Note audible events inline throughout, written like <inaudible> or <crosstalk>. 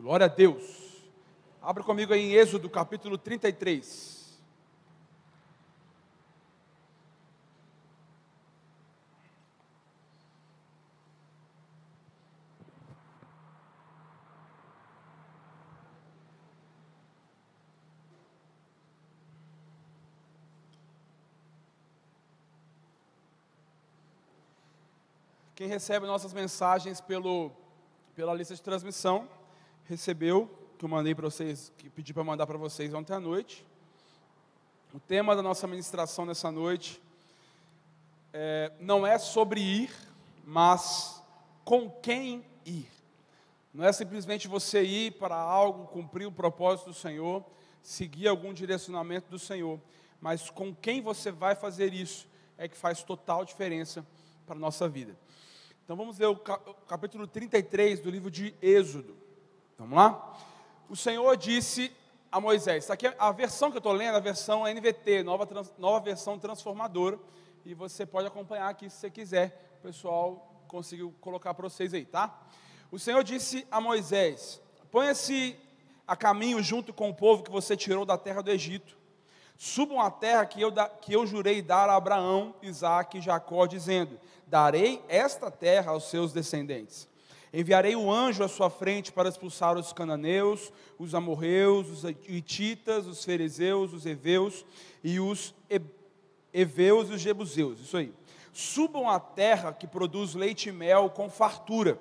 Glória a Deus. Abra comigo aí em Êxodo capítulo 33. Quem recebe nossas mensagens pelo, pela lista de transmissão, recebeu, que eu mandei para vocês, que pedi para mandar para vocês ontem à noite. O tema da nossa ministração nessa noite é, não é sobre ir, mas com quem ir. Não é simplesmente você ir para algo, cumprir o propósito do Senhor, seguir algum direcionamento do Senhor, mas com quem você vai fazer isso é que faz total diferença para a nossa vida. Então vamos ler o capítulo 33 do livro de Êxodo. Vamos lá? O Senhor disse a Moisés, aqui é a versão que eu estou lendo, a versão NVT, nova, trans, nova versão transformadora, e você pode acompanhar aqui se você quiser, o pessoal conseguiu colocar para vocês aí, tá? O Senhor disse a Moisés: ponha-se a caminho junto com o povo que você tirou da terra do Egito, subam à terra que eu, que eu jurei dar a Abraão, Isaque e Jacó, dizendo: darei esta terra aos seus descendentes. Enviarei o anjo à sua frente para expulsar os cananeus, os amorreus, os ititas, os fariseus, os heveus e os heveus e os jebuseus. Isso aí. Subam à terra que produz leite e mel com fartura.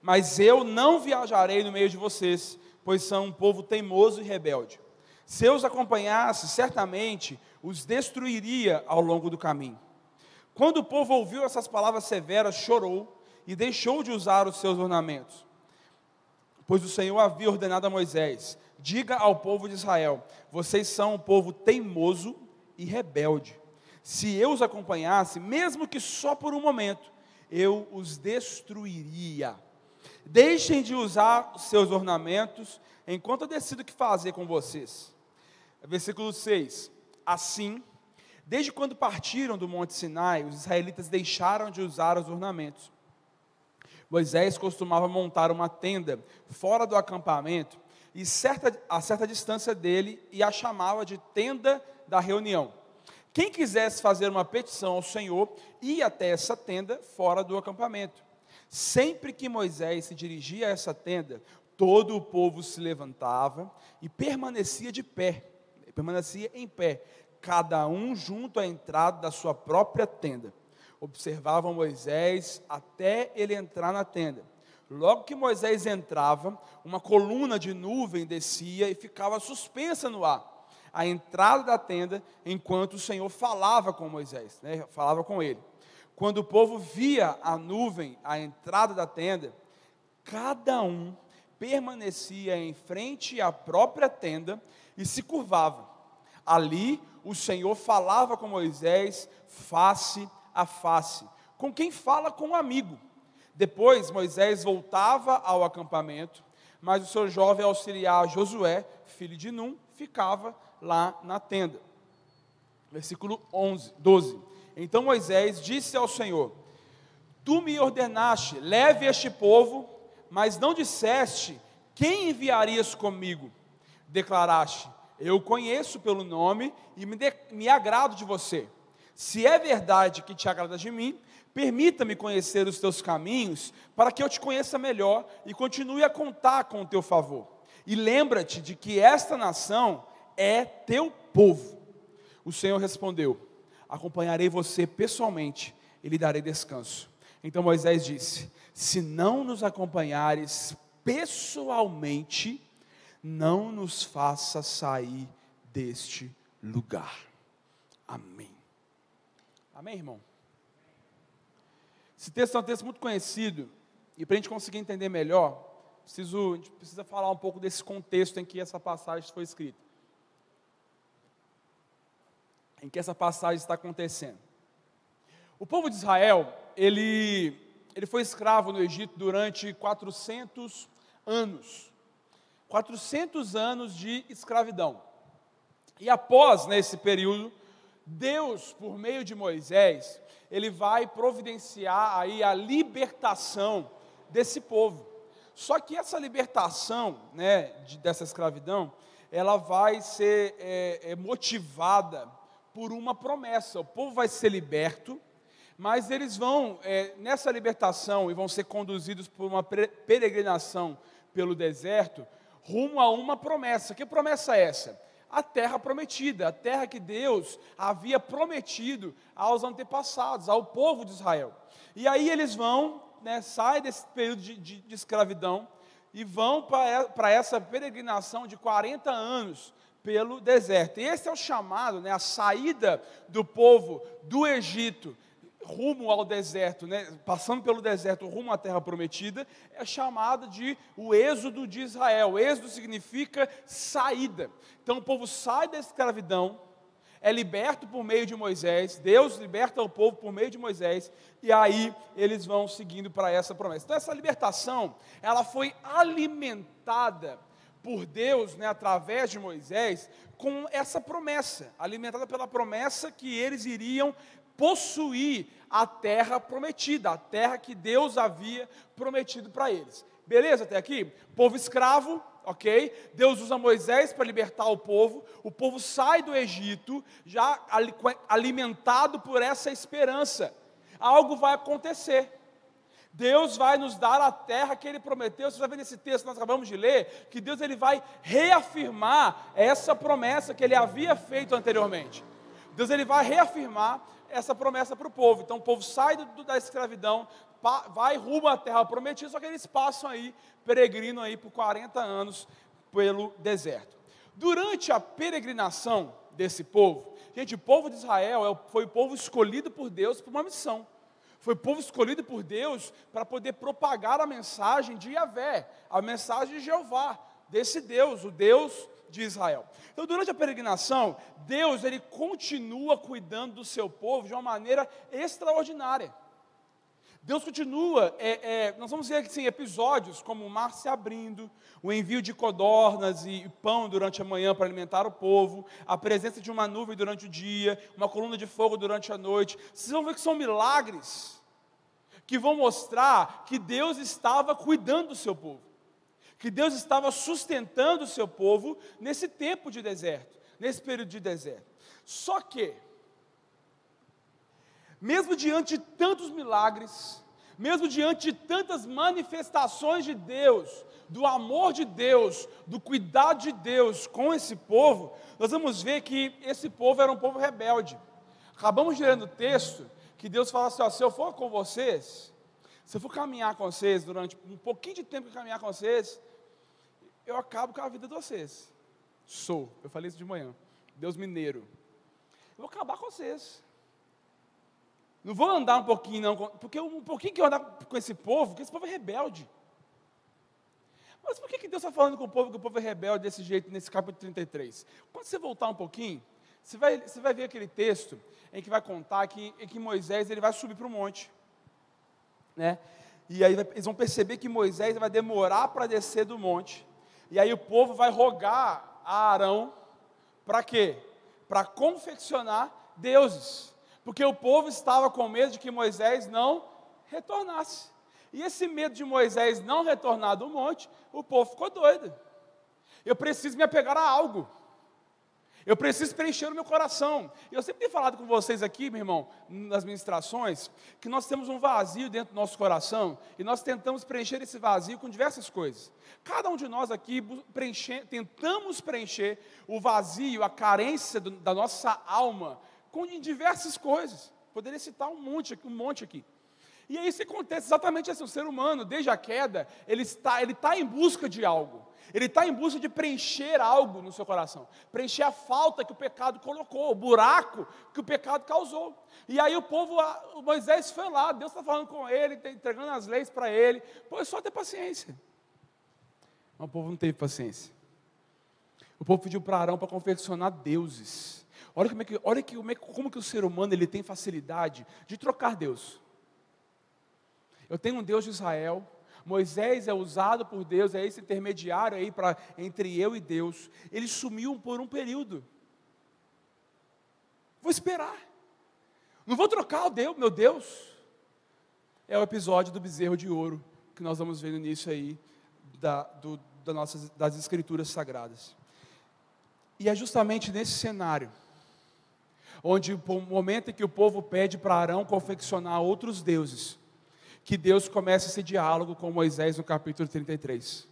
Mas eu não viajarei no meio de vocês, pois são um povo teimoso e rebelde. Se eu os acompanhasse, certamente os destruiria ao longo do caminho. Quando o povo ouviu essas palavras severas, chorou e deixou de usar os seus ornamentos. Pois o Senhor havia ordenado a Moisés: Diga ao povo de Israel: Vocês são um povo teimoso e rebelde. Se eu os acompanhasse, mesmo que só por um momento, eu os destruiria. Deixem de usar os seus ornamentos, enquanto eu decido o que fazer com vocês. Versículo 6: Assim Desde quando partiram do Monte Sinai, os israelitas deixaram de usar os ornamentos. Moisés costumava montar uma tenda fora do acampamento e certa, a certa distância dele e a chamava de tenda da reunião. Quem quisesse fazer uma petição ao Senhor ia até essa tenda fora do acampamento. Sempre que Moisés se dirigia a essa tenda, todo o povo se levantava e permanecia de pé, permanecia em pé, cada um junto à entrada da sua própria tenda. Observavam Moisés até ele entrar na tenda. Logo que Moisés entrava, uma coluna de nuvem descia e ficava suspensa no ar, à entrada da tenda, enquanto o Senhor falava com Moisés, né, falava com ele. Quando o povo via a nuvem à entrada da tenda, cada um permanecia em frente à própria tenda e se curvava. Ali o Senhor falava com Moisés face a face, com quem fala com um amigo. Depois Moisés voltava ao acampamento, mas o seu jovem auxiliar Josué, filho de Num, ficava lá na tenda. Versículo 11, 12. Então Moisés disse ao Senhor: Tu me ordenaste, leve este povo, mas não disseste quem enviarias comigo. Declaraste: eu conheço pelo nome e me, de, me agrado de você. Se é verdade que te agrada de mim, permita-me conhecer os teus caminhos, para que eu te conheça melhor e continue a contar com o teu favor. E lembra-te de que esta nação é teu povo. O Senhor respondeu: Acompanharei você pessoalmente e lhe darei descanso. Então Moisés disse: Se não nos acompanhares pessoalmente, não nos faça sair deste lugar. Amém. Amém, irmão? Esse texto é um texto muito conhecido, e para a gente conseguir entender melhor, preciso, a gente precisa falar um pouco desse contexto em que essa passagem foi escrita. Em que essa passagem está acontecendo. O povo de Israel, ele, ele foi escravo no Egito durante 400 anos. 400 anos de escravidão. E após, nesse período, Deus, por meio de Moisés, ele vai providenciar aí a libertação desse povo. Só que essa libertação né, de, dessa escravidão, ela vai ser é, é, motivada por uma promessa. O povo vai ser liberto, mas eles vão, é, nessa libertação, e vão ser conduzidos por uma peregrinação pelo deserto, rumo a uma promessa. Que promessa é essa? A terra prometida, a terra que Deus havia prometido aos antepassados, ao povo de Israel. E aí eles vão, né, saem desse período de, de, de escravidão e vão para essa peregrinação de 40 anos pelo deserto. E esse é o chamado, né, a saída do povo do Egito rumo ao deserto, né, passando pelo deserto rumo à terra prometida, é chamada de o êxodo de Israel. Êxodo significa saída. Então o povo sai da escravidão, é liberto por meio de Moisés, Deus liberta o povo por meio de Moisés, e aí eles vão seguindo para essa promessa. Então essa libertação, ela foi alimentada por Deus, né, através de Moisés, com essa promessa, alimentada pela promessa que eles iriam possuir a terra prometida, a terra que Deus havia prometido para eles. Beleza até aqui? Povo escravo, ok? Deus usa Moisés para libertar o povo. O povo sai do Egito já alimentado por essa esperança. Algo vai acontecer. Deus vai nos dar a terra que Ele prometeu. Você vai ver nesse texto que nós acabamos de ler, que Deus ele vai reafirmar essa promessa que Ele havia feito anteriormente. Deus ele vai reafirmar essa promessa para o povo. Então o povo sai do, da escravidão, vai rumo à terra prometida, só que eles passam aí, peregrino aí por 40 anos pelo deserto. Durante a peregrinação desse povo, gente, o povo de Israel é foi o povo escolhido por Deus para uma missão. Foi o povo escolhido por Deus para poder propagar a mensagem de Yahvé, a mensagem de Jeová, desse Deus, o Deus de Israel. Então, durante a peregrinação, Deus ele continua cuidando do seu povo de uma maneira extraordinária. Deus continua, é, é, nós vamos ver assim, episódios como o mar se abrindo, o envio de codornas e pão durante a manhã para alimentar o povo, a presença de uma nuvem durante o dia, uma coluna de fogo durante a noite. Vocês vão ver que são milagres que vão mostrar que Deus estava cuidando do seu povo que Deus estava sustentando o seu povo nesse tempo de deserto, nesse período de deserto. Só que, mesmo diante de tantos milagres, mesmo diante de tantas manifestações de Deus, do amor de Deus, do cuidado de Deus com esse povo, nós vamos ver que esse povo era um povo rebelde. Acabamos de ler no texto que Deus fala assim: ó, se eu for com vocês, se eu for caminhar com vocês durante um pouquinho de tempo que caminhar com vocês, eu acabo com a vida de vocês. Sou, eu falei isso de manhã. Deus mineiro. Eu vou acabar com vocês. Não vou andar um pouquinho, não, porque um pouquinho que eu andar com esse povo, porque esse povo é rebelde. Mas por que, que Deus está falando com o povo que o povo é rebelde desse jeito nesse capítulo 33? Quando você voltar um pouquinho, você vai, você vai ver aquele texto em que vai contar que, em que Moisés ele vai subir para o monte. Né? E aí eles vão perceber que Moisés vai demorar para descer do monte. E aí o povo vai rogar a Arão para quê? Para confeccionar deuses. Porque o povo estava com medo de que Moisés não retornasse. E esse medo de Moisés não retornar do monte, o povo ficou doido. Eu preciso me apegar a algo. Eu preciso preencher o meu coração. Eu sempre tenho falado com vocês aqui, meu irmão, nas ministrações, que nós temos um vazio dentro do nosso coração e nós tentamos preencher esse vazio com diversas coisas. Cada um de nós aqui preencher, tentamos preencher o vazio, a carência do, da nossa alma com diversas coisas. Poderia citar um monte, um monte aqui. E aí isso acontece exatamente assim, o ser humano, desde a queda, ele está, ele está em busca de algo. Ele está em busca de preencher algo no seu coração, preencher a falta que o pecado colocou, o buraco que o pecado causou. E aí o povo, o Moisés foi lá, Deus está falando com ele, tá entregando as leis para ele. Pô, é só ter paciência. Mas o povo não teve paciência. O povo pediu para Arão para confeccionar deuses. Olha como é que, olha que, como, é, que o ser humano ele tem facilidade de trocar Deus. Eu tenho um Deus de Israel, Moisés é usado por Deus, é esse intermediário aí para entre eu e Deus. Ele sumiu por um período. Vou esperar. Não vou trocar o Deus, meu Deus. É o episódio do bezerro de ouro que nós vamos ver no início aí da, do, da nossas, das Escrituras Sagradas. E é justamente nesse cenário, onde o momento em que o povo pede para Arão confeccionar outros deuses, que Deus começa esse diálogo com Moisés no capítulo 33.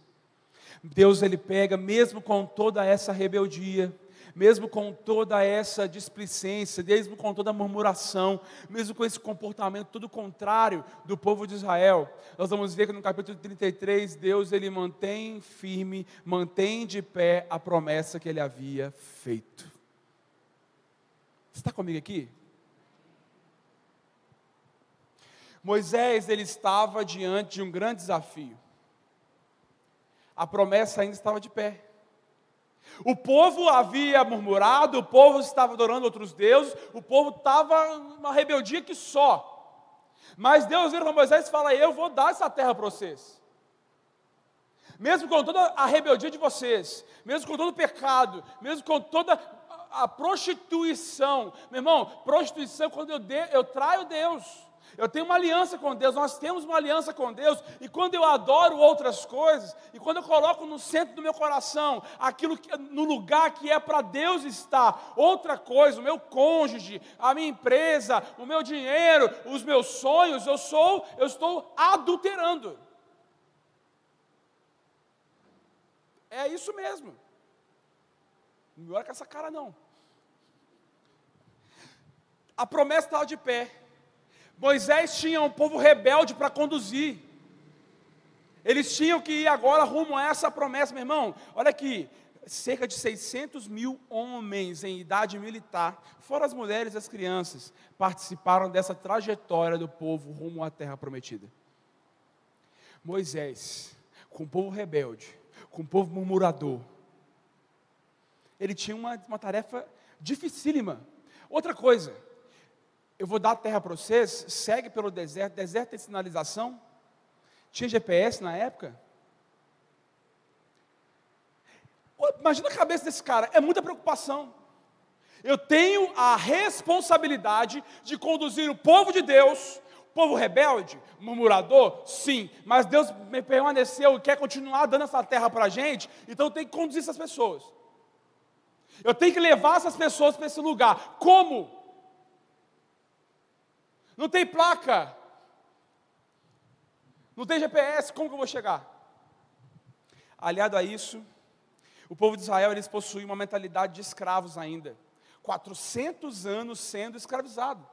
Deus ele pega, mesmo com toda essa rebeldia, mesmo com toda essa displicência, mesmo com toda a murmuração, mesmo com esse comportamento tudo contrário do povo de Israel, nós vamos ver que no capítulo 33, Deus ele mantém firme, mantém de pé a promessa que ele havia feito. Você está comigo aqui? Moisés ele estava diante de um grande desafio. A promessa ainda estava de pé. O povo havia murmurado, o povo estava adorando outros deuses, o povo estava numa rebeldia que só. Mas Deus vira para Moisés e fala: Eu vou dar essa terra para vocês. Mesmo com toda a rebeldia de vocês, mesmo com todo o pecado, mesmo com toda a prostituição. Meu irmão, prostituição, quando eu, de, eu traio Deus. Eu tenho uma aliança com Deus, nós temos uma aliança com Deus, e quando eu adoro outras coisas, e quando eu coloco no centro do meu coração aquilo que, no lugar que é para Deus estar, outra coisa, o meu cônjuge, a minha empresa, o meu dinheiro, os meus sonhos, eu sou, eu estou adulterando. É isso mesmo. Não olha com essa cara não. A promessa estava de pé. Moisés tinha um povo rebelde para conduzir. Eles tinham que ir agora rumo a essa promessa, meu irmão. Olha aqui, cerca de 600 mil homens em idade militar, fora as mulheres e as crianças, participaram dessa trajetória do povo rumo à terra prometida. Moisés, com o povo rebelde, com o povo murmurador, ele tinha uma, uma tarefa dificílima. Outra coisa, eu vou dar a terra para vocês, segue pelo deserto, deserto tem sinalização, tinha GPS na época. Imagina a cabeça desse cara, é muita preocupação. Eu tenho a responsabilidade de conduzir o povo de Deus, povo rebelde, murmurador, sim, mas Deus me permaneceu e quer continuar dando essa terra para a gente, então eu tenho que conduzir essas pessoas. Eu tenho que levar essas pessoas para esse lugar. Como? Não tem placa. Não tem GPS, como que eu vou chegar? Aliado a isso, o povo de Israel, eles possuem uma mentalidade de escravos ainda. 400 anos sendo escravizado.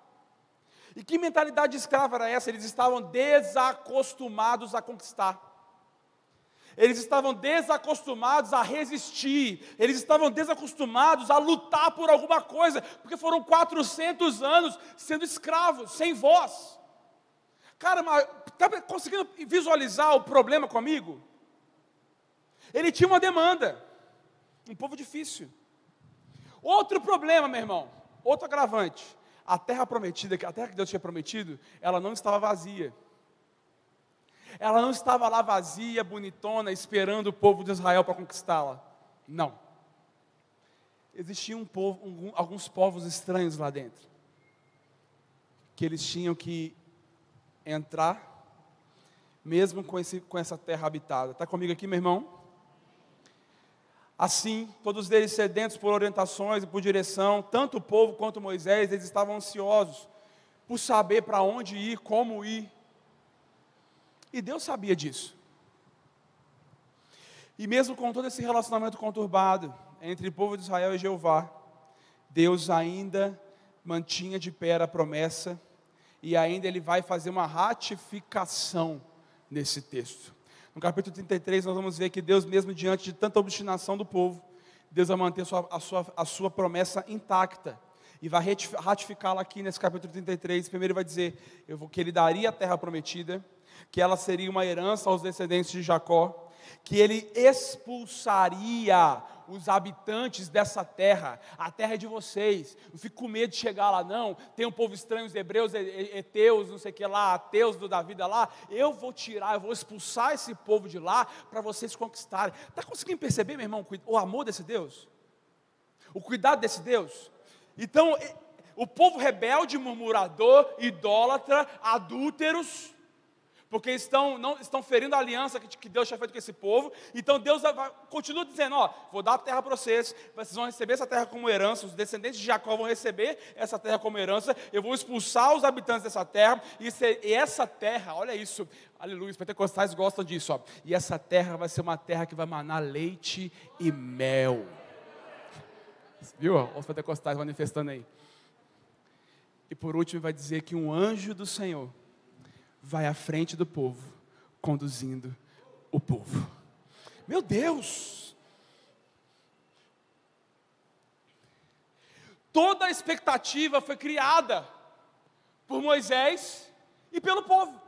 E que mentalidade de escravo era essa? Eles estavam desacostumados a conquistar. Eles estavam desacostumados a resistir, eles estavam desacostumados a lutar por alguma coisa, porque foram 400 anos sendo escravos, sem voz. Cara, está conseguindo visualizar o problema comigo? Ele tinha uma demanda, um povo difícil. Outro problema, meu irmão, outro agravante: a terra prometida, a terra que Deus tinha prometido, ela não estava vazia. Ela não estava lá vazia, bonitona, esperando o povo de Israel para conquistá-la. Não. Existiam um povo, um, alguns povos estranhos lá dentro. Que eles tinham que entrar, mesmo com, esse, com essa terra habitada. Está comigo aqui, meu irmão? Assim, todos eles sedentos por orientações e por direção, tanto o povo quanto Moisés, eles estavam ansiosos por saber para onde ir, como ir. E Deus sabia disso. E mesmo com todo esse relacionamento conturbado entre o povo de Israel e Jeová, Deus ainda mantinha de pé a promessa e ainda ele vai fazer uma ratificação nesse texto. No capítulo 33 nós vamos ver que Deus mesmo diante de tanta obstinação do povo, Deus vai manter a sua, a sua, a sua promessa intacta e vai ratificá-la aqui nesse capítulo 33. Primeiro ele vai dizer que ele daria a terra prometida, que ela seria uma herança aos descendentes de Jacó, que ele expulsaria os habitantes dessa terra, a terra é de vocês, não fico com medo de chegar lá não, tem um povo estranho, os hebreus, eteus, não sei o que lá, ateus do da vida lá, eu vou tirar, eu vou expulsar esse povo de lá, para vocês conquistarem, está conseguindo perceber meu irmão, o amor desse Deus? O cuidado desse Deus? Então, o povo rebelde, murmurador, idólatra, adúlteros, porque estão, não, estão ferindo a aliança que, que Deus tinha feito com esse povo. Então Deus vai, continua dizendo: Ó, vou dar a terra para vocês, vocês vão receber essa terra como herança, os descendentes de Jacó vão receber essa terra como herança, eu vou expulsar os habitantes dessa terra, e, se, e essa terra, olha isso, aleluia, os pentecostais gostam disso, ó, e essa terra vai ser uma terra que vai manar leite e mel. Viu? Os pentecostais manifestando aí. E por último, vai dizer que um anjo do Senhor vai à frente do povo, conduzindo o povo. Meu Deus! Toda a expectativa foi criada por Moisés e pelo povo.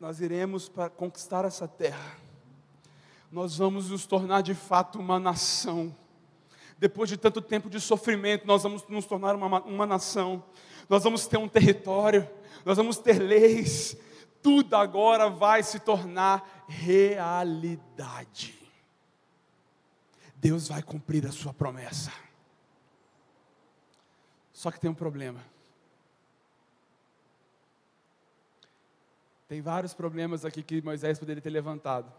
Nós iremos para conquistar essa terra. Nós vamos nos tornar de fato uma nação depois de tanto tempo de sofrimento, nós vamos nos tornar uma, uma nação, nós vamos ter um território, nós vamos ter leis, tudo agora vai se tornar realidade. Deus vai cumprir a sua promessa. Só que tem um problema. Tem vários problemas aqui que Moisés poderia ter levantado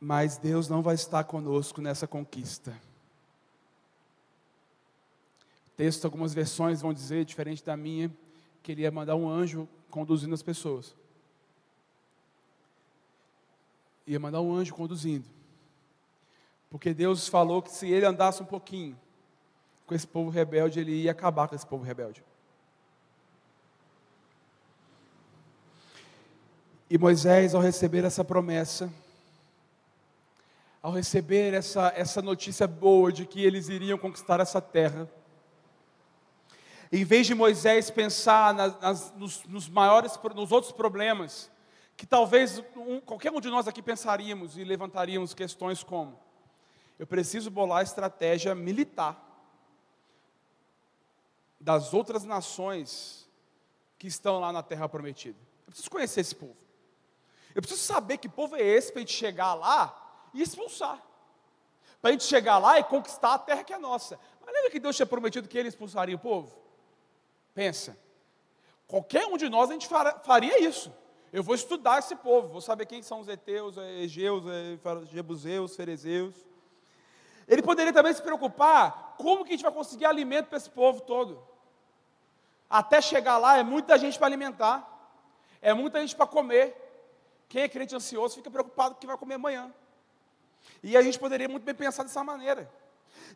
mas Deus não vai estar conosco nessa conquista. O texto, algumas versões vão dizer, diferente da minha, que ele ia mandar um anjo conduzindo as pessoas. Ia mandar um anjo conduzindo. Porque Deus falou que se ele andasse um pouquinho com esse povo rebelde, ele ia acabar com esse povo rebelde. E Moisés, ao receber essa promessa, ao receber essa, essa notícia boa de que eles iriam conquistar essa terra, em vez de Moisés pensar nas, nas, nos, nos, maiores, nos outros problemas, que talvez um, qualquer um de nós aqui pensaríamos e levantaríamos questões como: eu preciso bolar estratégia militar das outras nações que estão lá na terra prometida. Eu preciso conhecer esse povo. Eu preciso saber que povo é esse para a gente chegar lá e expulsar. Para a gente chegar lá e conquistar a terra que é nossa. Mas lembra que Deus tinha prometido que ele expulsaria o povo? Pensa. Qualquer um de nós a gente faria isso. Eu vou estudar esse povo, vou saber quem são os Eteus, Egeus, Jebuseus, Ferezeus. Ele poderia também se preocupar como que a gente vai conseguir alimento para esse povo todo. Até chegar lá é muita gente para alimentar, é muita gente para comer. Quem é crente ansioso fica preocupado com o que vai comer amanhã. E a gente poderia muito bem pensar dessa maneira.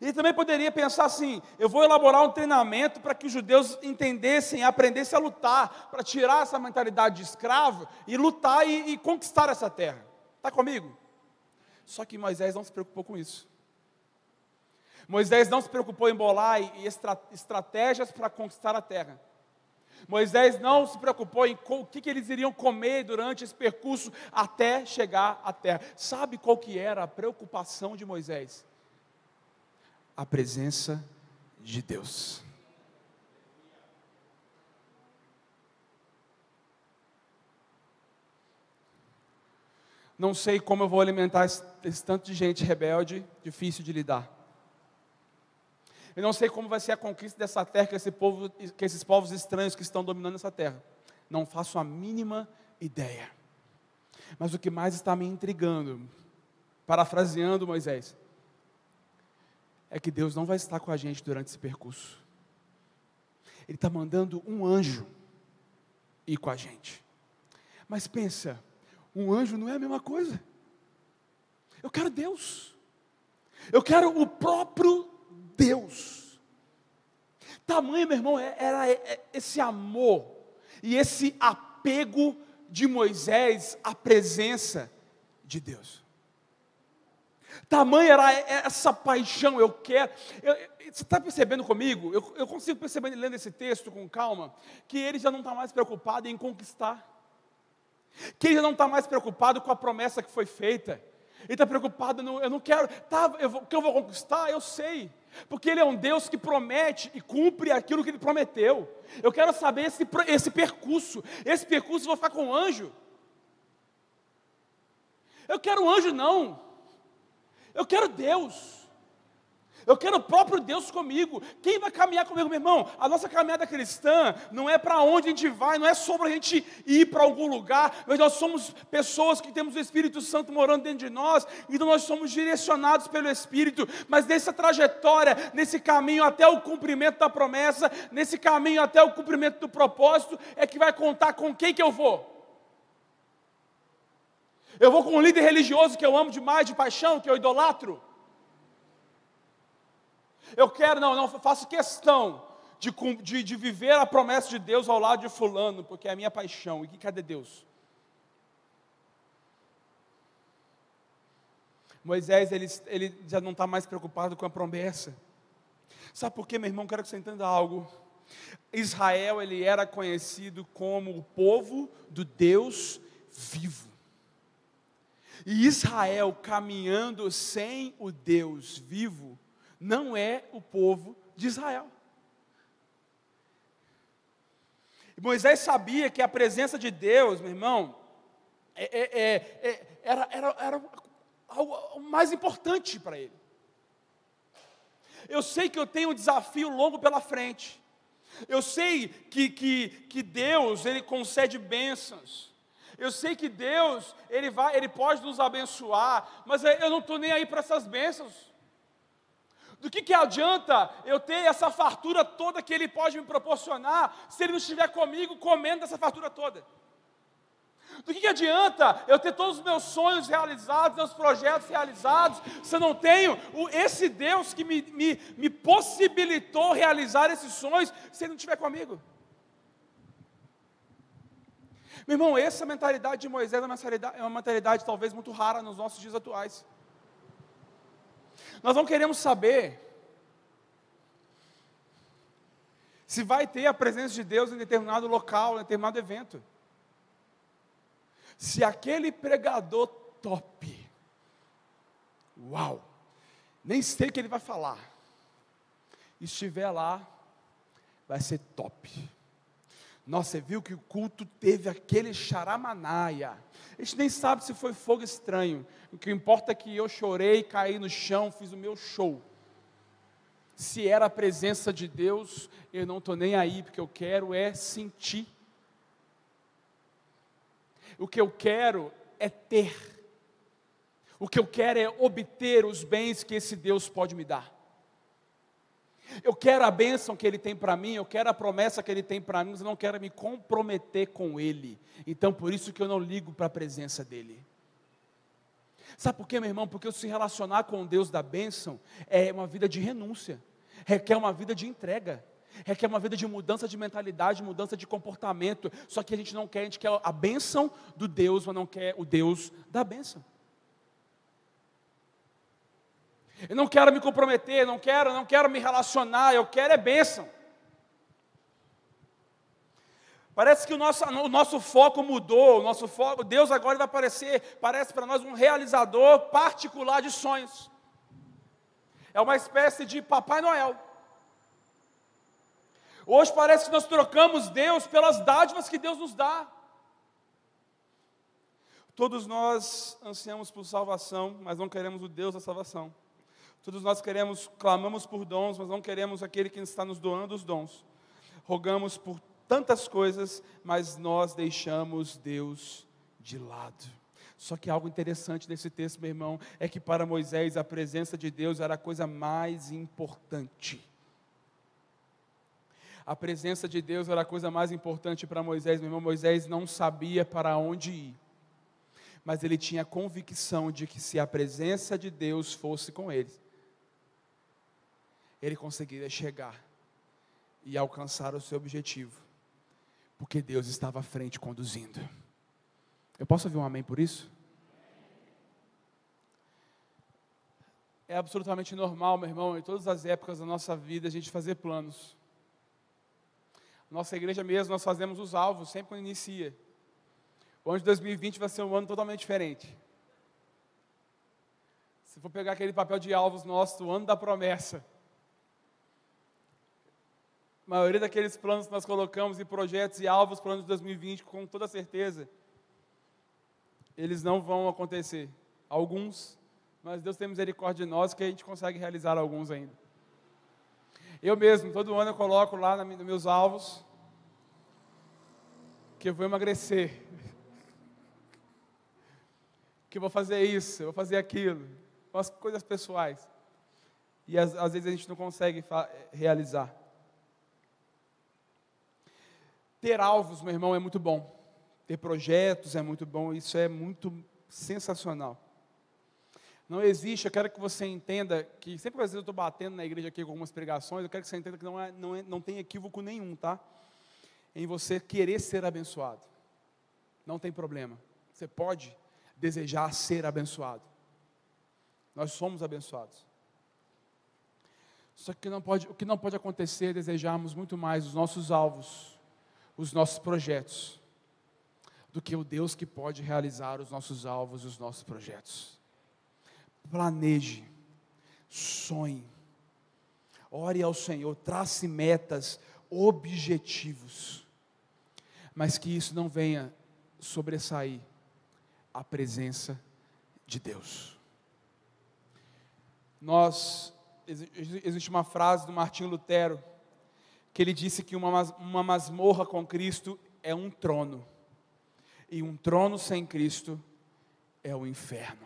E também poderia pensar assim: eu vou elaborar um treinamento para que os judeus entendessem, aprendessem a lutar, para tirar essa mentalidade de escravo e lutar e, e conquistar essa terra. Está comigo? Só que Moisés não se preocupou com isso. Moisés não se preocupou em bolar e estra, estratégias para conquistar a terra. Moisés não se preocupou em o que, eles iriam comer durante esse percurso até chegar à terra. Sabe qual que era a preocupação de Moisés? A presença de Deus. Não sei como eu vou alimentar esse, esse tanto de gente rebelde, difícil de lidar. Eu não sei como vai ser a conquista dessa terra que, esse povo, que esses povos estranhos que estão dominando essa terra. Não faço a mínima ideia. Mas o que mais está me intrigando, parafraseando Moisés, é que Deus não vai estar com a gente durante esse percurso. Ele está mandando um anjo ir com a gente. Mas pensa, um anjo não é a mesma coisa. Eu quero Deus. Eu quero o próprio Deus. Tamanho, meu irmão, é, era é, esse amor e esse apego de Moisés à presença de Deus. Tamanho era essa paixão, eu quero. Eu, você está percebendo comigo? Eu, eu, consigo perceber, lendo esse texto com calma, que ele já não está mais preocupado em conquistar, que ele já não está mais preocupado com a promessa que foi feita, ele está preocupado, no, eu não quero, tá, eu, o que eu vou conquistar, eu sei. Porque Ele é um Deus que promete e cumpre aquilo que Ele prometeu. Eu quero saber esse, esse percurso. Esse percurso eu vou ficar com um anjo. Eu quero um anjo, não. Eu quero Deus. Eu quero o próprio Deus comigo. Quem vai caminhar comigo, meu irmão? A nossa caminhada cristã não é para onde a gente vai, não é sobre a gente ir para algum lugar, mas nós somos pessoas que temos o Espírito Santo morando dentro de nós, então nós somos direcionados pelo Espírito. Mas nessa trajetória, nesse caminho até o cumprimento da promessa, nesse caminho até o cumprimento do propósito, é que vai contar com quem que eu vou. Eu vou com um líder religioso que eu amo demais, de paixão, que eu idolatro. Eu quero, não, não, faço questão de, de, de viver a promessa de Deus ao lado de fulano, porque é a minha paixão. E cadê Deus? Moisés, ele, ele já não está mais preocupado com a promessa. Sabe por quê, meu irmão? Quero que você entenda algo. Israel, ele era conhecido como o povo do Deus vivo. E Israel caminhando sem o Deus vivo, não é o povo de Israel. E Moisés sabia que a presença de Deus, meu irmão, é, é, é, é era, era, era o mais importante para ele. Eu sei que eu tenho um desafio longo pela frente. Eu sei que, que, que Deus, Ele concede bênçãos. Eu sei que Deus, Ele vai, Ele pode nos abençoar, mas eu não estou nem aí para essas bênçãos. Do que, que adianta eu ter essa fartura toda que Ele pode me proporcionar, se Ele não estiver comigo comendo essa fartura toda? Do que, que adianta eu ter todos os meus sonhos realizados, meus projetos realizados, se eu não tenho esse Deus que me, me, me possibilitou realizar esses sonhos, se Ele não estiver comigo? Meu irmão, essa mentalidade de Moisés é uma mentalidade, é uma mentalidade talvez muito rara nos nossos dias atuais. Nós não queremos saber se vai ter a presença de Deus em determinado local, em determinado evento. Se aquele pregador top, uau, nem sei o que ele vai falar, estiver lá, vai ser top. Nossa, você viu que o culto teve aquele charamanaia. A gente nem sabe se foi fogo estranho. O que importa é que eu chorei, caí no chão, fiz o meu show. Se era a presença de Deus, eu não estou nem aí, porque eu quero é sentir. O que eu quero é ter. O que eu quero é obter os bens que esse Deus pode me dar. Eu quero a bênção que Ele tem para mim, eu quero a promessa que Ele tem para mim, mas eu não quero me comprometer com Ele. Então, por isso que eu não ligo para a presença dEle. Sabe por quê, meu irmão? Porque se relacionar com o Deus da bênção é uma vida de renúncia, requer uma vida de entrega, requer uma vida de mudança de mentalidade, mudança de comportamento. Só que a gente não quer, a gente quer a bênção do Deus, mas não quer o Deus da bênção. Eu não quero me comprometer, não quero, não quero me relacionar, eu quero é bênção. Parece que o nosso, o nosso foco mudou, o nosso foco, Deus agora vai aparecer, parece para nós um realizador particular de sonhos. É uma espécie de Papai Noel. Hoje parece que nós trocamos Deus pelas dádivas que Deus nos dá. Todos nós ansiamos por salvação, mas não queremos o Deus da salvação. Todos nós queremos, clamamos por dons, mas não queremos aquele que está nos doando os dons. Rogamos por tantas coisas, mas nós deixamos Deus de lado. Só que algo interessante desse texto, meu irmão, é que para Moisés a presença de Deus era a coisa mais importante. A presença de Deus era a coisa mais importante para Moisés, meu irmão. Moisés não sabia para onde ir, mas ele tinha convicção de que se a presença de Deus fosse com ele, ele conseguiria chegar e alcançar o seu objetivo, porque Deus estava à frente conduzindo. Eu posso ouvir um amém por isso? É absolutamente normal, meu irmão, em todas as épocas da nossa vida, a gente fazer planos. Nossa igreja mesmo, nós fazemos os alvos sempre quando inicia. O ano de 2020 vai ser um ano totalmente diferente. Se for pegar aquele papel de alvos nosso, o ano da promessa, a maioria daqueles planos que nós colocamos em projetos e alvos para o ano de 2020, com toda certeza, eles não vão acontecer. Alguns Mas Deus tem misericórdia de nós que a gente consegue realizar alguns ainda. Eu mesmo, todo ano eu coloco lá nos meus alvos que eu vou emagrecer, <laughs> que eu vou fazer isso, eu vou fazer aquilo, as coisas pessoais. E às, às vezes a gente não consegue realizar. Ter alvos, meu irmão, é muito bom. Ter projetos é muito bom, isso é muito sensacional. Não existe, eu quero que você entenda que, sempre que às vezes eu estou batendo na igreja aqui com algumas pregações, eu quero que você entenda que não, é, não, é, não tem equívoco nenhum, tá? Em você querer ser abençoado. Não tem problema. Você pode desejar ser abençoado. Nós somos abençoados. Só que não pode, o que não pode acontecer é desejarmos muito mais os nossos alvos, os nossos projetos, do que o Deus que pode realizar os nossos alvos e os nossos projetos. Planeje, sonhe, ore ao Senhor, trace metas, objetivos, mas que isso não venha sobressair a presença de Deus. Nós, existe uma frase do Martinho Lutero, que ele disse que uma, uma masmorra com Cristo é um trono, e um trono sem Cristo é o inferno.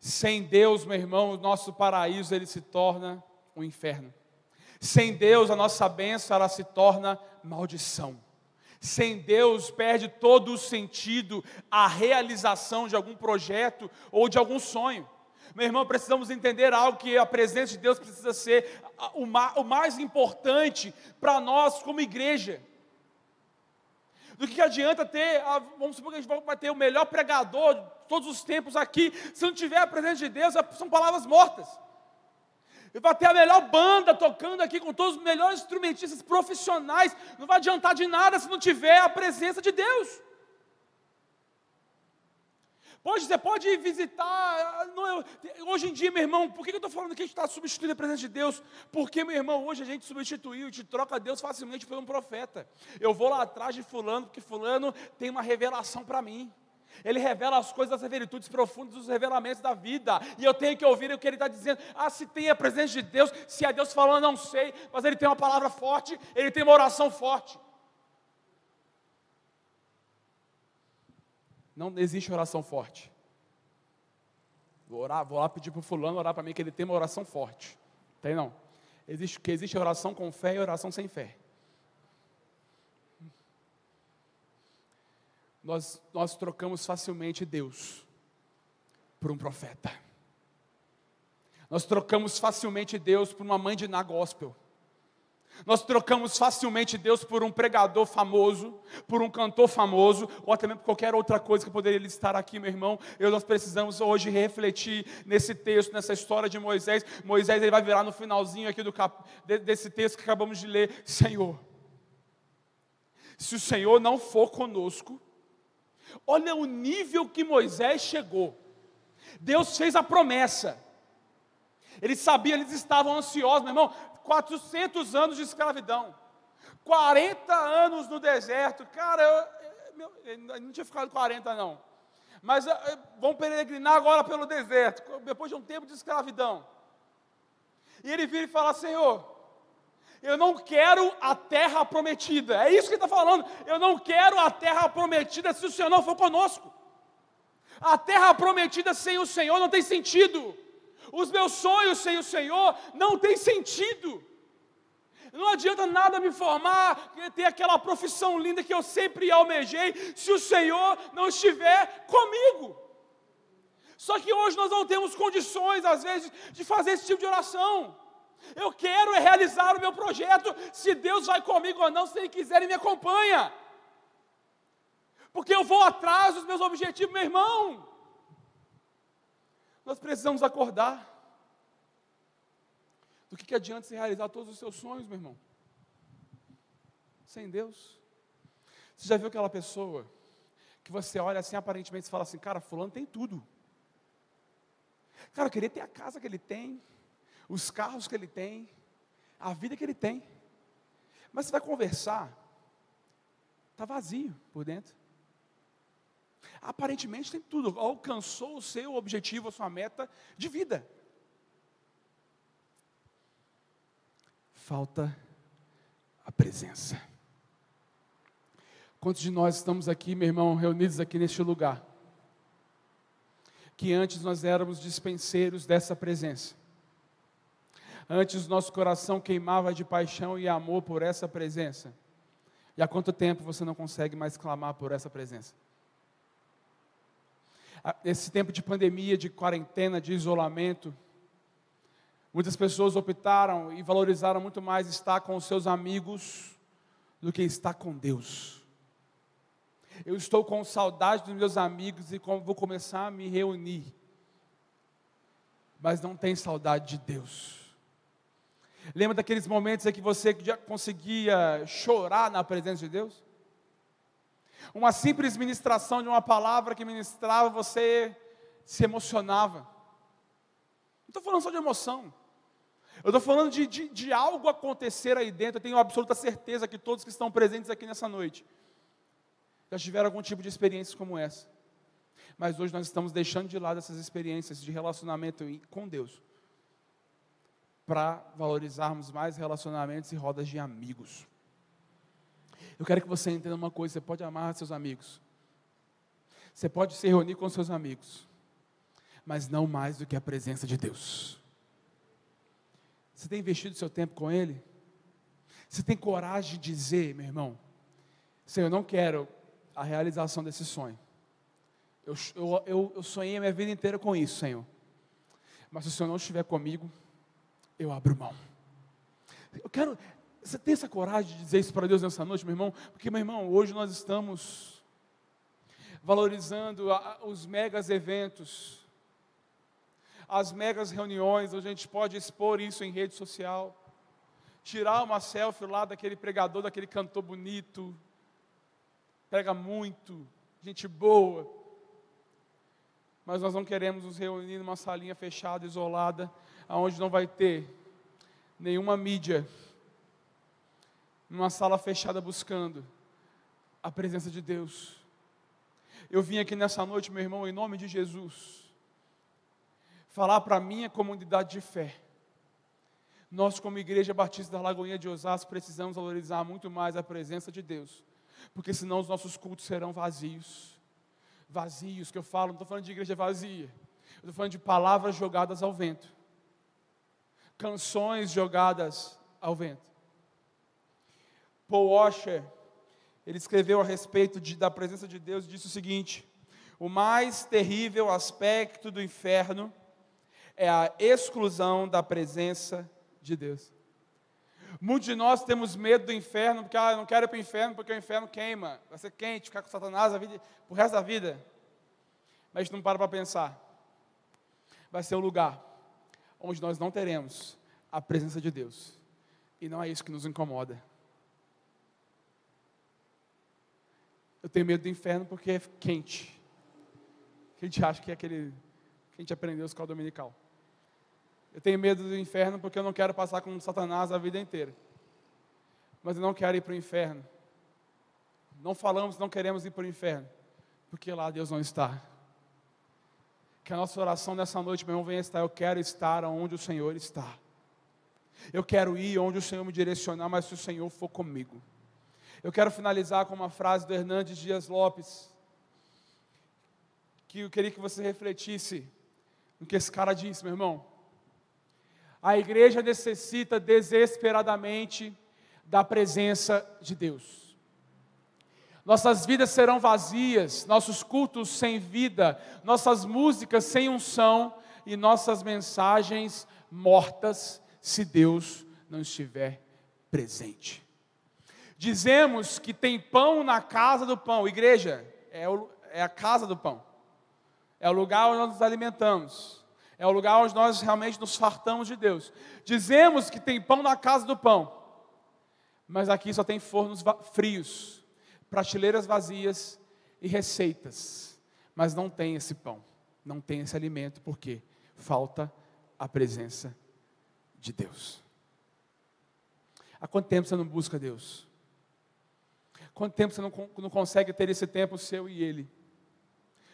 Sem Deus, meu irmão, o nosso paraíso ele se torna um inferno. Sem Deus, a nossa bênção ela se torna maldição. Sem Deus, perde todo o sentido a realização de algum projeto ou de algum sonho. Meu irmão, precisamos entender algo que a presença de Deus precisa ser o mais importante para nós como igreja. Do que adianta ter, vamos supor que a gente vai ter o melhor pregador de todos os tempos aqui, se não tiver a presença de Deus, são palavras mortas. Vai ter a melhor banda tocando aqui com todos os melhores instrumentistas profissionais, não vai adiantar de nada se não tiver a presença de Deus. Hoje você pode visitar. Não, hoje em dia, meu irmão, por que eu estou falando que a gente está substituindo a presença de Deus? Porque, meu irmão, hoje a gente substituiu, te troca Deus facilmente por um profeta. Eu vou lá atrás de Fulano, porque Fulano tem uma revelação para mim. Ele revela as coisas das virtudes profundas, dos revelamentos da vida. E eu tenho que ouvir o que ele está dizendo. Ah, se tem a presença de Deus, se é Deus falando, não sei. Mas ele tem uma palavra forte, ele tem uma oração forte. Não existe oração forte. Vou orar, vou lá pedir para o fulano orar para mim que ele tem uma oração forte. Tem não. Existe que existe oração com fé e oração sem fé. Nós, nós trocamos facilmente Deus por um profeta. Nós trocamos facilmente Deus por uma mãe de na gospel. Nós trocamos facilmente Deus por um pregador famoso, por um cantor famoso, ou até mesmo por qualquer outra coisa que poderia estar aqui, meu irmão. Eu, nós precisamos hoje refletir nesse texto, nessa história de Moisés. Moisés ele vai virar no finalzinho aqui do cap... desse texto que acabamos de ler: Senhor, se o Senhor não for conosco, olha o nível que Moisés chegou. Deus fez a promessa. Eles sabiam, eles estavam ansiosos, meu irmão. 400 anos de escravidão, 40 anos no deserto. Cara, eu, eu não tinha ficado 40 não. Mas vão peregrinar agora pelo deserto, depois de um tempo de escravidão. E ele vira e fala: Senhor, eu não quero a terra prometida. É isso que ele está falando. Eu não quero a terra prometida se o Senhor não for conosco. A terra prometida sem o Senhor não tem sentido. Os meus sonhos sem o Senhor não têm sentido. Não adianta nada me formar, ter aquela profissão linda que eu sempre almejei, se o Senhor não estiver comigo. Só que hoje nós não temos condições, às vezes, de fazer esse tipo de oração. Eu quero realizar o meu projeto, se Deus vai comigo ou não, se Ele quiser, Ele me acompanha. Porque eu vou atrás dos meus objetivos, meu irmão. Nós precisamos acordar. Do que, que adianta você realizar todos os seus sonhos, meu irmão? Sem Deus. Você já viu aquela pessoa que você olha assim, aparentemente, e fala assim, cara, fulano tem tudo. Cara, eu queria ter a casa que ele tem, os carros que ele tem, a vida que ele tem. Mas você vai conversar, está vazio por dentro. Aparentemente tem tudo, alcançou o seu objetivo, a sua meta de vida. Falta a presença. Quantos de nós estamos aqui, meu irmão, reunidos aqui neste lugar? Que antes nós éramos dispenseiros dessa presença. Antes nosso coração queimava de paixão e amor por essa presença. E há quanto tempo você não consegue mais clamar por essa presença? Esse tempo de pandemia, de quarentena, de isolamento, muitas pessoas optaram e valorizaram muito mais estar com os seus amigos do que estar com Deus. Eu estou com saudade dos meus amigos e vou começar a me reunir. Mas não tem saudade de Deus. Lembra daqueles momentos em que você já conseguia chorar na presença de Deus? Uma simples ministração de uma palavra que ministrava, você se emocionava. Não estou falando só de emoção. Eu estou falando de, de, de, algo acontecer aí dentro. Eu tenho absoluta certeza que todos que estão presentes aqui nessa noite já tiveram algum tipo de experiência como essa. Mas hoje nós estamos deixando de lado essas experiências de relacionamento com Deus para valorizarmos mais relacionamentos e rodas de amigos. Eu quero que você entenda uma coisa: você pode amar seus amigos, você pode se reunir com seus amigos, mas não mais do que a presença de Deus. Você tem investido seu tempo com Ele? Você tem coragem de dizer, meu irmão, Senhor, eu não quero a realização desse sonho. Eu, eu, eu, sonhei a minha vida inteira com isso, Senhor. Mas se o Senhor não estiver comigo, eu abro mão. Eu quero. Você tem essa coragem de dizer isso para Deus nessa noite, meu irmão? Porque, meu irmão, hoje nós estamos valorizando os megas eventos, as megas reuniões, onde a gente pode expor isso em rede social, tirar uma selfie lá daquele pregador, daquele cantor bonito, prega muito, gente boa. Mas nós não queremos nos reunir numa salinha fechada, isolada, aonde não vai ter nenhuma mídia, numa sala fechada buscando a presença de Deus. Eu vim aqui nessa noite, meu irmão, em nome de Jesus, falar para a minha comunidade de fé. Nós, como Igreja Batista da Lagoinha de Osasco, precisamos valorizar muito mais a presença de Deus porque senão os nossos cultos serão vazios. Vazios, que eu falo, não estou falando de igreja vazia, estou falando de palavras jogadas ao vento, canções jogadas ao vento. Paul Washer, ele escreveu a respeito de, da presença de Deus e disse o seguinte: o mais terrível aspecto do inferno é a exclusão da presença de Deus. Muitos de nós temos medo do inferno, porque ah, eu não quero ir para o inferno, porque o inferno queima, vai ser quente, ficar com Satanás a vida, o resto da vida. Mas a gente não para para pensar. Vai ser o lugar onde nós não teremos a presença de Deus. E não é isso que nos incomoda. Eu tenho medo do inferno porque é quente. Que a gente acha que é aquele que a gente aprendeu a escola dominical. Eu tenho medo do inferno porque eu não quero passar com Satanás a vida inteira. Mas eu não quero ir para o inferno. Não falamos, não queremos ir para o inferno, porque lá Deus não está. Que a nossa oração nessa noite, meu irmão, venha estar. Eu quero estar onde o Senhor está. Eu quero ir onde o Senhor me direcionar, mas se o Senhor for comigo. Eu quero finalizar com uma frase do Hernandes Dias Lopes, que eu queria que você refletisse no que esse cara disse, meu irmão. A igreja necessita desesperadamente da presença de Deus. Nossas vidas serão vazias, nossos cultos sem vida, nossas músicas sem unção e nossas mensagens mortas se Deus não estiver presente. Dizemos que tem pão na casa do pão, igreja é, o, é a casa do pão, é o lugar onde nós nos alimentamos. É o lugar onde nós realmente nos fartamos de Deus. Dizemos que tem pão na casa do pão, mas aqui só tem fornos frios, prateleiras vazias e receitas, mas não tem esse pão, não tem esse alimento, porque falta a presença de Deus. Há quanto tempo você não busca Deus? Quanto tempo você não, não consegue ter esse tempo seu e Ele?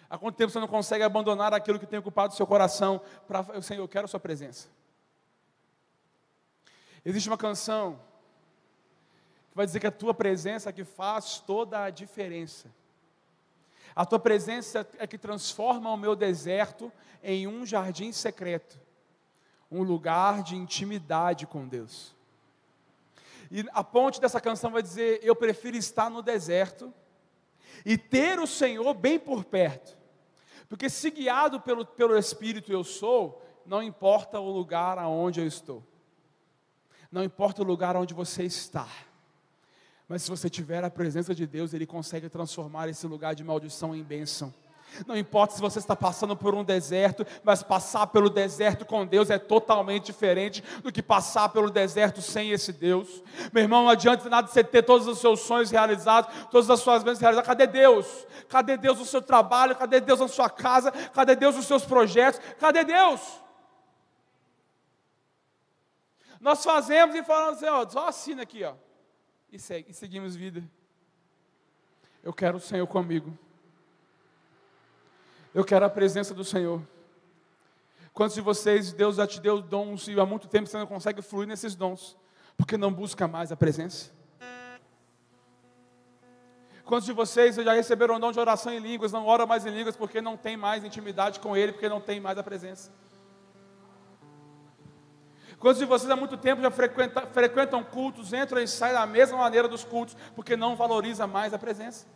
Há quanto tempo você não consegue abandonar aquilo que tem ocupado o seu coração para, Senhor, eu quero a sua presença. Existe uma canção que vai dizer que a tua presença é que faz toda a diferença. A tua presença é que transforma o meu deserto em um jardim secreto, um lugar de intimidade com Deus. E a ponte dessa canção vai dizer: Eu prefiro estar no deserto e ter o Senhor bem por perto, porque se guiado pelo, pelo Espírito eu sou, não importa o lugar aonde eu estou, não importa o lugar onde você está. Mas se você tiver a presença de Deus, Ele consegue transformar esse lugar de maldição em bênção. Não importa se você está passando por um deserto, mas passar pelo deserto com Deus é totalmente diferente do que passar pelo deserto sem esse Deus. Meu irmão, não adianta nada você ter todos os seus sonhos realizados, todas as suas bênçãos realizadas. Cadê Deus? Cadê Deus no seu trabalho? Cadê Deus na sua casa? Cadê Deus nos seus projetos? Cadê Deus? Nós fazemos e falamos assim, ó, só assina aqui, ó e, segue, e seguimos vida. Eu quero o Senhor comigo. Eu quero a presença do Senhor. Quantos de vocês, Deus já te deu dons e há muito tempo você não consegue fluir nesses dons, porque não busca mais a presença? Quantos de vocês já receberam o dom de oração em línguas, não oram mais em línguas porque não tem mais intimidade com Ele, porque não tem mais a presença? Quantos de vocês há muito tempo já frequentam, frequentam cultos, entram e saem da mesma maneira dos cultos, porque não valoriza mais a presença?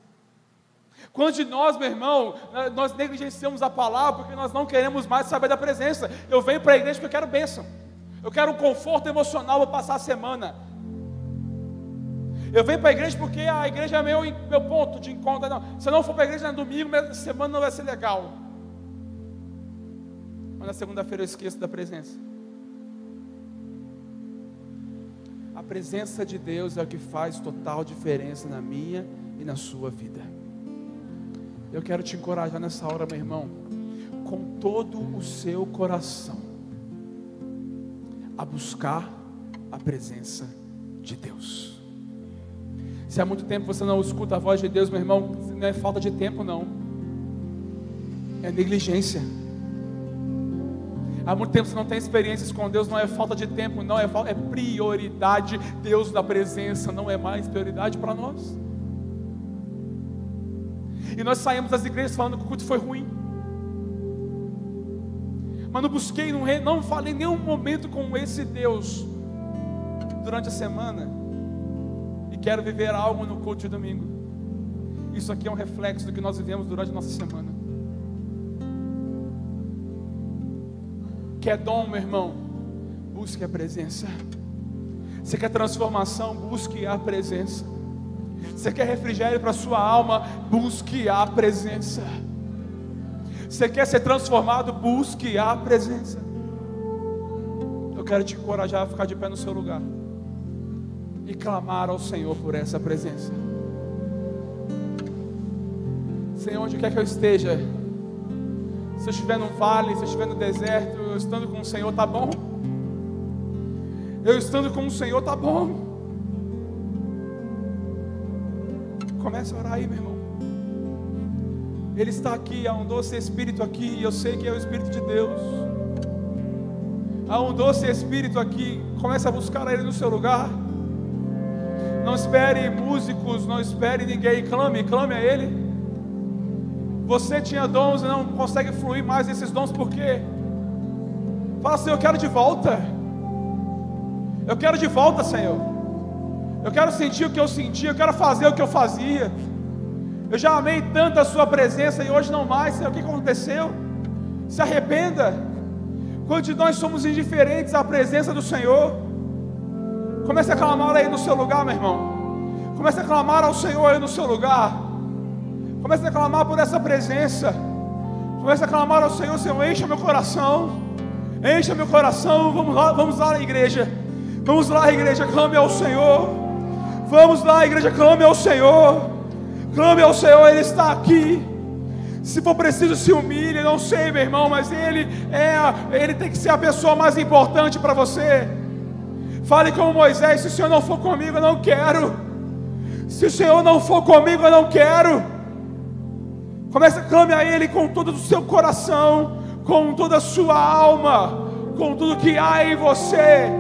Quantos de nós, meu irmão, nós negligenciamos a palavra porque nós não queremos mais saber da presença? Eu venho para a igreja porque eu quero bênção, eu quero um conforto emocional para passar a semana. Eu venho para a igreja porque a igreja é meu, meu ponto de encontro. Não, se eu não for para a igreja no domingo, minha semana não vai ser legal. Mas na segunda-feira eu esqueço da presença. A presença de Deus é o que faz total diferença na minha e na sua vida. Eu quero te encorajar nessa hora, meu irmão, com todo o seu coração, a buscar a presença de Deus. Se há muito tempo você não escuta a voz de Deus, meu irmão, não é falta de tempo, não, é negligência. Há muito tempo você não tem experiências com Deus, não é falta de tempo, não é, é prioridade. Deus da presença não é mais prioridade para nós. E nós saímos das igrejas falando que o culto foi ruim. Mas não busquei, não, não falei nenhum momento com esse Deus durante a semana. E quero viver algo no culto de domingo. Isso aqui é um reflexo do que nós vivemos durante a nossa semana. Quer dom, meu irmão? Busque a presença. Você quer transformação? Busque a presença. Você quer refrigério para a sua alma? Busque a presença. Você quer ser transformado? Busque a presença. Eu quero te encorajar a ficar de pé no seu lugar e clamar ao Senhor por essa presença. Senhor, onde quer que eu esteja, se eu estiver no vale, se eu estiver no deserto, eu estando com o Senhor está bom. Eu estando com o Senhor está bom. Comece a orar aí, meu irmão. Ele está aqui, há um doce Espírito aqui, e eu sei que é o Espírito de Deus. Há um doce Espírito aqui, comece a buscar Ele no seu lugar. Não espere músicos, não espere ninguém, clame, clame a Ele. Você tinha dons e não consegue fluir mais nesses dons por quê? Fala assim: Eu quero de volta. Eu quero de volta, Senhor. Eu quero sentir o que eu sentia, eu quero fazer o que eu fazia. Eu já amei tanto a Sua presença e hoje não mais, Senhor. O que aconteceu? Se arrependa. Quando nós somos indiferentes à presença do Senhor, comece a clamar aí no seu lugar, meu irmão. Comece a clamar ao Senhor aí no seu lugar. Comece a clamar por essa presença. Comece a clamar ao Senhor, Senhor, encha meu coração. Encha meu coração. Vamos lá, vamos lá, igreja. Vamos lá, igreja, clame ao Senhor. Vamos lá, igreja, clame ao Senhor. Clame ao Senhor, Ele está aqui. Se for preciso, se humilhe. Não sei, meu irmão, mas Ele é, Ele tem que ser a pessoa mais importante para você. Fale como Moisés: se o Senhor não for comigo, eu não quero. Se o Senhor não for comigo, eu não quero. Comece a clame a Ele com todo o seu coração, com toda a sua alma, com tudo que há em você.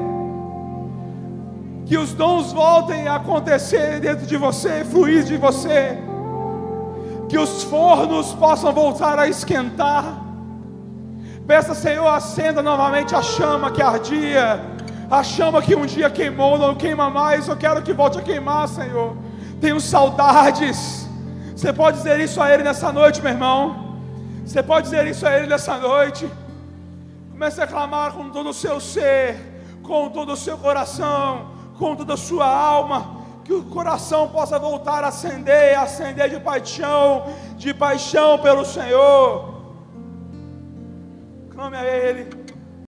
Que os dons voltem a acontecer dentro de você, fluir de você. Que os fornos possam voltar a esquentar. Peça, Senhor, acenda novamente a chama que ardia, a chama que um dia queimou, não queima mais. Eu quero que volte a queimar, Senhor. Tenho saudades. Você pode dizer isso a Ele nessa noite, meu irmão. Você pode dizer isso a Ele nessa noite. Comece a clamar com todo o seu ser, com todo o seu coração com toda a sua alma, que o coração possa voltar a acender, acender de paixão, de paixão pelo Senhor. Clame a Ele.